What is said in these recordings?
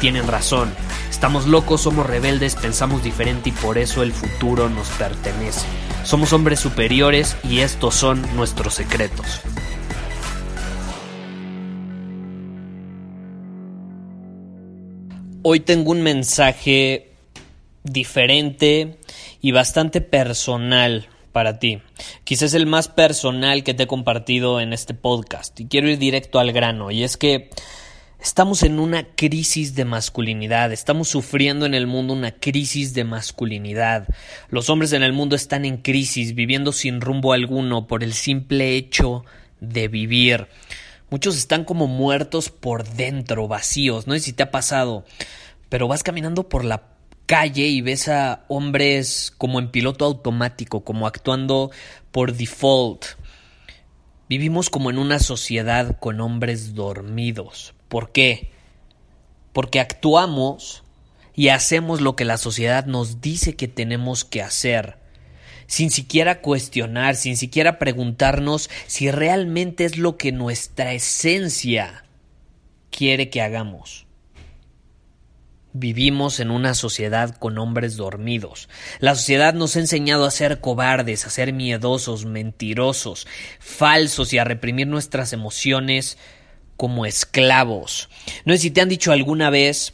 tienen razón. Estamos locos, somos rebeldes, pensamos diferente y por eso el futuro nos pertenece. Somos hombres superiores y estos son nuestros secretos. Hoy tengo un mensaje diferente y bastante personal para ti. Quizás el más personal que te he compartido en este podcast. Y quiero ir directo al grano. Y es que estamos en una crisis de masculinidad. Estamos sufriendo en el mundo una crisis de masculinidad. Los hombres en el mundo están en crisis, viviendo sin rumbo alguno por el simple hecho de vivir. Muchos están como muertos por dentro, vacíos. No sé si te ha pasado, pero vas caminando por la calle y ves a hombres como en piloto automático, como actuando por default. Vivimos como en una sociedad con hombres dormidos. ¿Por qué? Porque actuamos y hacemos lo que la sociedad nos dice que tenemos que hacer, sin siquiera cuestionar, sin siquiera preguntarnos si realmente es lo que nuestra esencia quiere que hagamos. Vivimos en una sociedad con hombres dormidos. La sociedad nos ha enseñado a ser cobardes, a ser miedosos, mentirosos, falsos y a reprimir nuestras emociones como esclavos. No sé si te han dicho alguna vez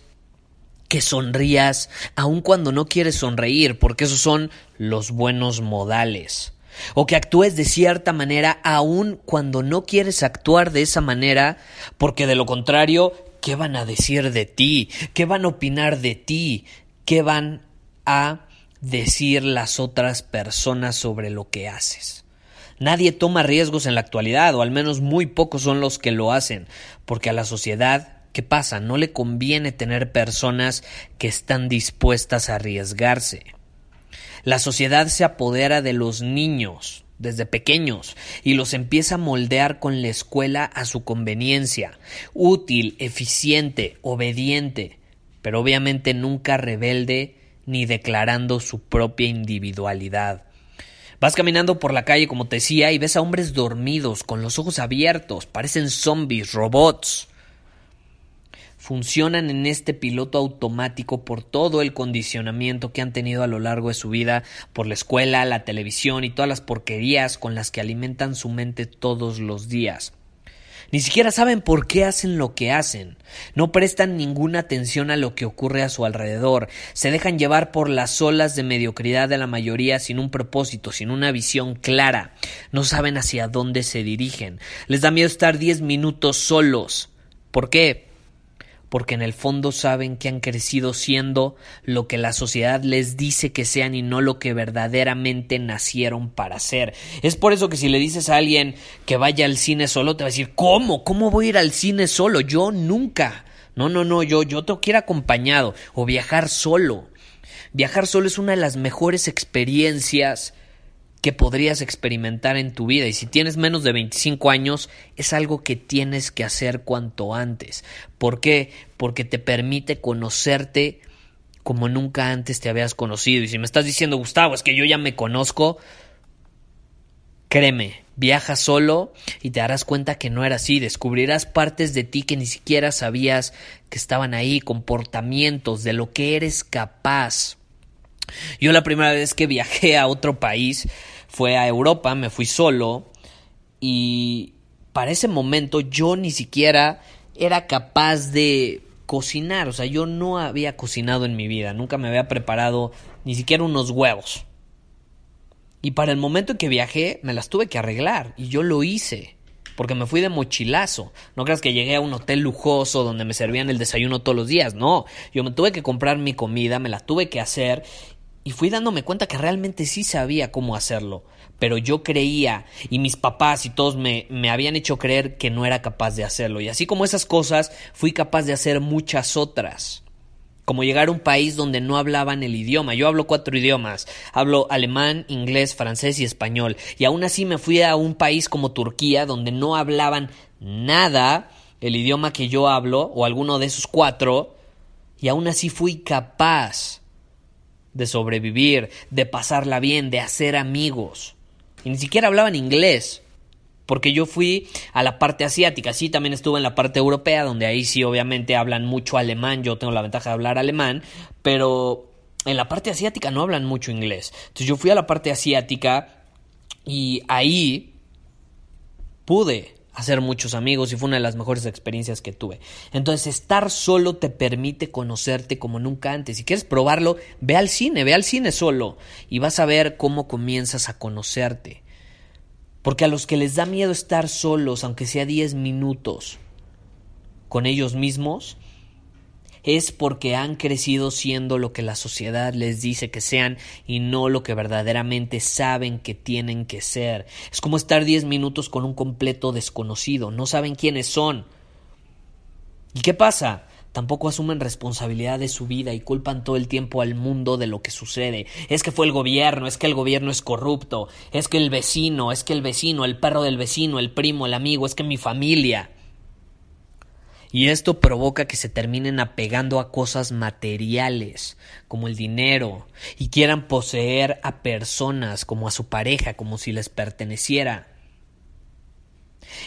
que sonrías aun cuando no quieres sonreír, porque esos son los buenos modales. O que actúes de cierta manera aun cuando no quieres actuar de esa manera, porque de lo contrario ¿Qué van a decir de ti? ¿Qué van a opinar de ti? ¿Qué van a decir las otras personas sobre lo que haces? Nadie toma riesgos en la actualidad, o al menos muy pocos son los que lo hacen, porque a la sociedad, ¿qué pasa? No le conviene tener personas que están dispuestas a arriesgarse. La sociedad se apodera de los niños, desde pequeños y los empieza a moldear con la escuela a su conveniencia, útil, eficiente, obediente, pero obviamente nunca rebelde ni declarando su propia individualidad. Vas caminando por la calle, como te decía, y ves a hombres dormidos, con los ojos abiertos, parecen zombies, robots funcionan en este piloto automático por todo el condicionamiento que han tenido a lo largo de su vida por la escuela, la televisión y todas las porquerías con las que alimentan su mente todos los días. Ni siquiera saben por qué hacen lo que hacen. No prestan ninguna atención a lo que ocurre a su alrededor. Se dejan llevar por las olas de mediocridad de la mayoría sin un propósito, sin una visión clara. No saben hacia dónde se dirigen. Les da miedo estar diez minutos solos. ¿Por qué? Porque en el fondo saben que han crecido siendo lo que la sociedad les dice que sean y no lo que verdaderamente nacieron para ser. Es por eso que si le dices a alguien que vaya al cine solo, te va a decir, ¿cómo? ¿Cómo voy a ir al cine solo? Yo nunca. No, no, no, yo, yo tengo acompañado o viajar solo. Viajar solo es una de las mejores experiencias que podrías experimentar en tu vida y si tienes menos de 25 años es algo que tienes que hacer cuanto antes. ¿Por qué? Porque te permite conocerte como nunca antes te habías conocido. Y si me estás diciendo, Gustavo, es que yo ya me conozco, créeme, viaja solo y te darás cuenta que no era así. Descubrirás partes de ti que ni siquiera sabías que estaban ahí, comportamientos de lo que eres capaz. Yo la primera vez que viajé a otro país, fue a Europa, me fui solo y para ese momento yo ni siquiera era capaz de cocinar, o sea, yo no había cocinado en mi vida, nunca me había preparado ni siquiera unos huevos. Y para el momento en que viajé me las tuve que arreglar y yo lo hice. porque me fui de mochilazo. No creas que llegué a un hotel lujoso donde me servían el desayuno todos los días. No, yo me tuve que comprar mi comida, me la tuve que hacer y fui dándome cuenta que realmente sí sabía cómo hacerlo. Pero yo creía y mis papás y todos me, me habían hecho creer que no era capaz de hacerlo. Y así como esas cosas, fui capaz de hacer muchas otras como llegar a un país donde no hablaban el idioma. Yo hablo cuatro idiomas, hablo alemán, inglés, francés y español. Y aún así me fui a un país como Turquía donde no hablaban nada el idioma que yo hablo o alguno de esos cuatro. Y aún así fui capaz de sobrevivir, de pasarla bien, de hacer amigos. Y ni siquiera hablaban inglés porque yo fui a la parte asiática, sí, también estuve en la parte europea, donde ahí sí obviamente hablan mucho alemán, yo tengo la ventaja de hablar alemán, pero en la parte asiática no hablan mucho inglés. Entonces yo fui a la parte asiática y ahí pude hacer muchos amigos y fue una de las mejores experiencias que tuve. Entonces, estar solo te permite conocerte como nunca antes. Si quieres probarlo, ve al cine, ve al cine solo y vas a ver cómo comienzas a conocerte. Porque a los que les da miedo estar solos, aunque sea 10 minutos, con ellos mismos, es porque han crecido siendo lo que la sociedad les dice que sean y no lo que verdaderamente saben que tienen que ser. Es como estar 10 minutos con un completo desconocido, no saben quiénes son. ¿Y qué pasa? tampoco asumen responsabilidad de su vida y culpan todo el tiempo al mundo de lo que sucede. Es que fue el gobierno, es que el gobierno es corrupto, es que el vecino, es que el vecino, el perro del vecino, el primo, el amigo, es que mi familia. Y esto provoca que se terminen apegando a cosas materiales, como el dinero, y quieran poseer a personas como a su pareja, como si les perteneciera.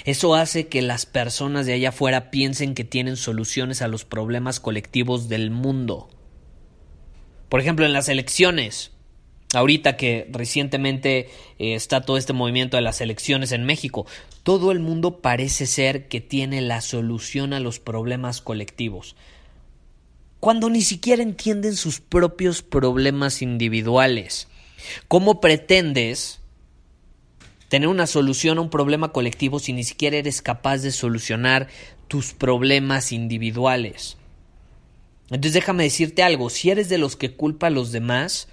Eso hace que las personas de allá afuera piensen que tienen soluciones a los problemas colectivos del mundo. Por ejemplo, en las elecciones, ahorita que recientemente eh, está todo este movimiento de las elecciones en México, todo el mundo parece ser que tiene la solución a los problemas colectivos, cuando ni siquiera entienden sus propios problemas individuales. ¿Cómo pretendes tener una solución a un problema colectivo si ni siquiera eres capaz de solucionar tus problemas individuales. Entonces déjame decirte algo, si eres de los que culpa a los demás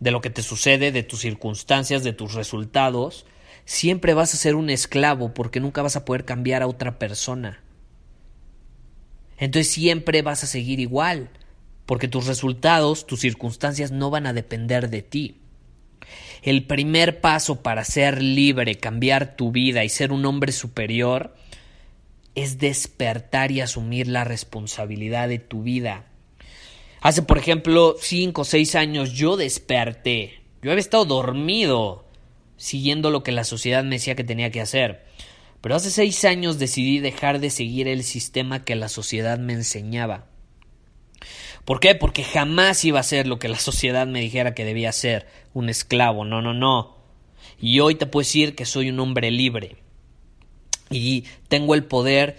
de lo que te sucede, de tus circunstancias, de tus resultados, siempre vas a ser un esclavo porque nunca vas a poder cambiar a otra persona. Entonces siempre vas a seguir igual, porque tus resultados, tus circunstancias no van a depender de ti. El primer paso para ser libre, cambiar tu vida y ser un hombre superior es despertar y asumir la responsabilidad de tu vida. Hace, por ejemplo, cinco o seis años yo desperté. Yo había estado dormido, siguiendo lo que la sociedad me decía que tenía que hacer. Pero hace seis años decidí dejar de seguir el sistema que la sociedad me enseñaba. ¿Por qué? Porque jamás iba a ser lo que la sociedad me dijera que debía ser, un esclavo. No, no, no. Y hoy te puedo decir que soy un hombre libre. Y tengo el poder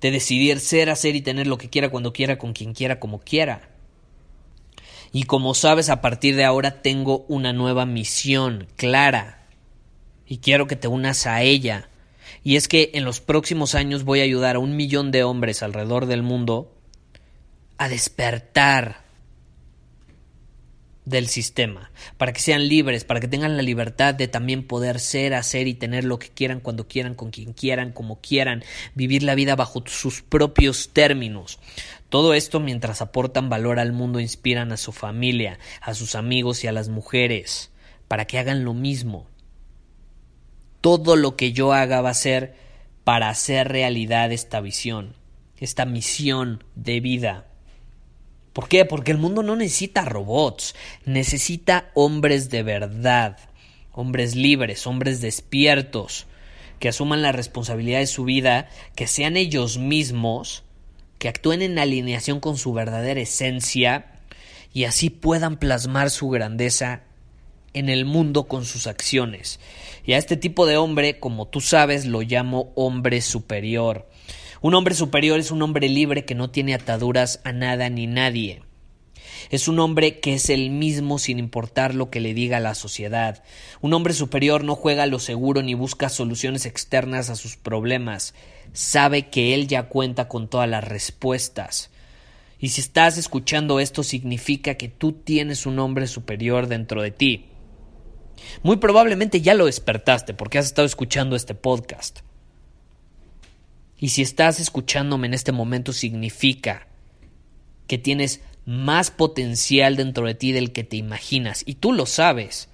de decidir ser, hacer y tener lo que quiera cuando quiera, con quien quiera, como quiera. Y como sabes, a partir de ahora tengo una nueva misión clara. Y quiero que te unas a ella. Y es que en los próximos años voy a ayudar a un millón de hombres alrededor del mundo a despertar del sistema, para que sean libres, para que tengan la libertad de también poder ser, hacer y tener lo que quieran cuando quieran, con quien quieran, como quieran, vivir la vida bajo sus propios términos. Todo esto mientras aportan valor al mundo, inspiran a su familia, a sus amigos y a las mujeres, para que hagan lo mismo. Todo lo que yo haga va a ser para hacer realidad esta visión, esta misión de vida. ¿Por qué? Porque el mundo no necesita robots, necesita hombres de verdad, hombres libres, hombres despiertos, que asuman la responsabilidad de su vida, que sean ellos mismos, que actúen en alineación con su verdadera esencia y así puedan plasmar su grandeza en el mundo con sus acciones. Y a este tipo de hombre, como tú sabes, lo llamo hombre superior. Un hombre superior es un hombre libre que no tiene ataduras a nada ni nadie. Es un hombre que es el mismo sin importar lo que le diga la sociedad. Un hombre superior no juega a lo seguro ni busca soluciones externas a sus problemas. Sabe que él ya cuenta con todas las respuestas. Y si estás escuchando esto significa que tú tienes un hombre superior dentro de ti. Muy probablemente ya lo despertaste porque has estado escuchando este podcast. Y si estás escuchándome en este momento significa que tienes más potencial dentro de ti del que te imaginas. Y tú lo sabes.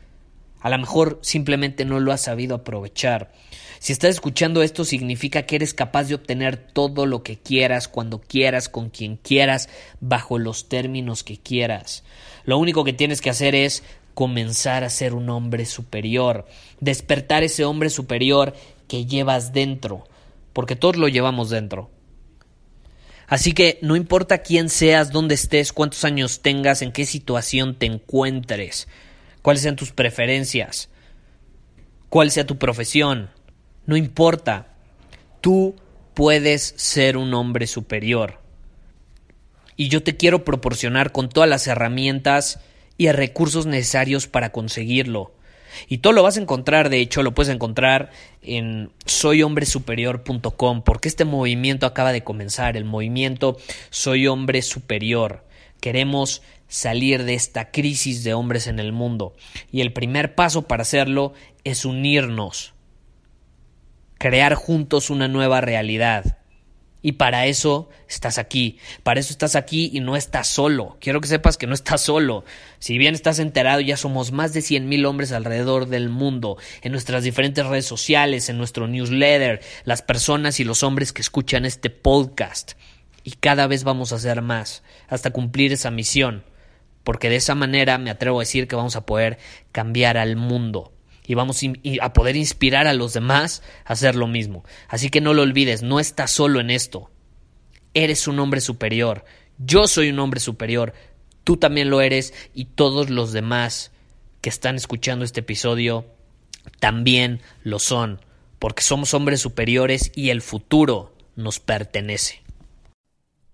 A lo mejor simplemente no lo has sabido aprovechar. Si estás escuchando esto significa que eres capaz de obtener todo lo que quieras, cuando quieras, con quien quieras, bajo los términos que quieras. Lo único que tienes que hacer es comenzar a ser un hombre superior, despertar ese hombre superior que llevas dentro, porque todos lo llevamos dentro. Así que no importa quién seas, dónde estés, cuántos años tengas, en qué situación te encuentres, cuáles sean tus preferencias, cuál sea tu profesión, no importa. Tú puedes ser un hombre superior. Y yo te quiero proporcionar con todas las herramientas y recursos necesarios para conseguirlo. Y todo lo vas a encontrar, de hecho, lo puedes encontrar en soyhombresuperior.com, porque este movimiento acaba de comenzar, el movimiento Soy Hombre Superior. Queremos salir de esta crisis de hombres en el mundo. Y el primer paso para hacerlo es unirnos, crear juntos una nueva realidad. Y para eso estás aquí, para eso estás aquí y no estás solo. Quiero que sepas que no estás solo. Si bien estás enterado, ya somos más de cien mil hombres alrededor del mundo, en nuestras diferentes redes sociales, en nuestro newsletter, las personas y los hombres que escuchan este podcast. Y cada vez vamos a hacer más, hasta cumplir esa misión. Porque de esa manera me atrevo a decir que vamos a poder cambiar al mundo y vamos a poder inspirar a los demás a hacer lo mismo. Así que no lo olvides, no estás solo en esto. Eres un hombre superior. Yo soy un hombre superior. Tú también lo eres y todos los demás que están escuchando este episodio también lo son, porque somos hombres superiores y el futuro nos pertenece.